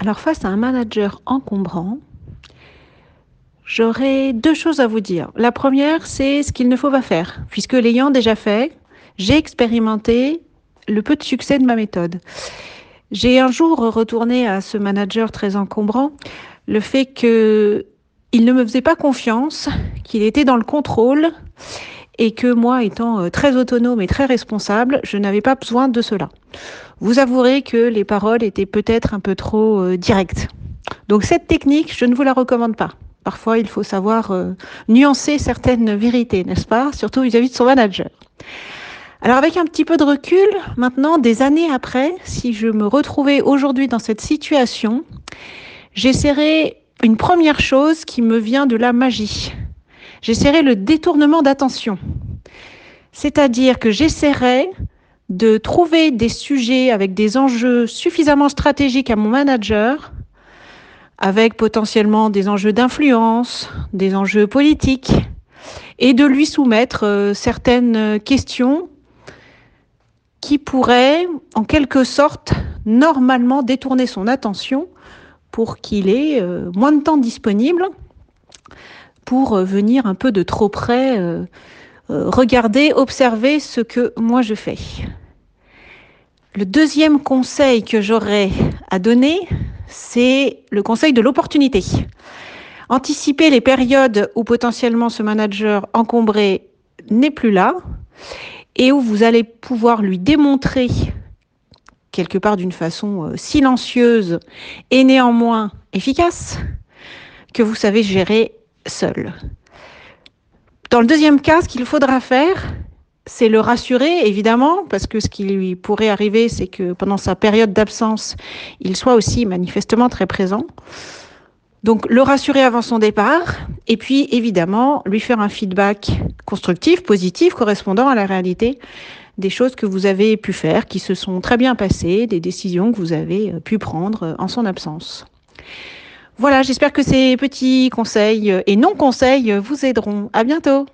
Alors face à un manager encombrant, j'aurais deux choses à vous dire. La première, c'est ce qu'il ne faut pas faire, puisque l'ayant déjà fait, j'ai expérimenté le peu de succès de ma méthode. J'ai un jour retourné à ce manager très encombrant le fait que il ne me faisait pas confiance, qu'il était dans le contrôle et que moi, étant euh, très autonome et très responsable, je n'avais pas besoin de cela. Vous avouerez que les paroles étaient peut-être un peu trop euh, directes. Donc cette technique, je ne vous la recommande pas. Parfois, il faut savoir euh, nuancer certaines vérités, n'est-ce pas? Surtout vis-à-vis de son manager. Alors avec un petit peu de recul, maintenant, des années après, si je me retrouvais aujourd'hui dans cette situation, j'essaierais une première chose qui me vient de la magie. J'essaierai le détournement d'attention. C'est-à-dire que j'essaierai de trouver des sujets avec des enjeux suffisamment stratégiques à mon manager, avec potentiellement des enjeux d'influence, des enjeux politiques, et de lui soumettre euh, certaines questions qui pourraient, en quelque sorte, normalement détourner son attention pour qu'il ait euh, moins de temps disponible pour euh, venir un peu de trop près euh, euh, regarder, observer ce que moi je fais. Le deuxième conseil que j'aurais à donner, c'est le conseil de l'opportunité. Anticiper les périodes où potentiellement ce manager encombré n'est plus là et où vous allez pouvoir lui démontrer quelque part d'une façon silencieuse et néanmoins efficace que vous savez gérer seul. Dans le deuxième cas, ce qu'il faudra faire, c'est le rassurer, évidemment, parce que ce qui lui pourrait arriver, c'est que pendant sa période d'absence, il soit aussi manifestement très présent. Donc le rassurer avant son départ, et puis évidemment lui faire un feedback constructif, positif, correspondant à la réalité des choses que vous avez pu faire, qui se sont très bien passées, des décisions que vous avez pu prendre en son absence. Voilà, j'espère que ces petits conseils et non-conseils vous aideront. À bientôt!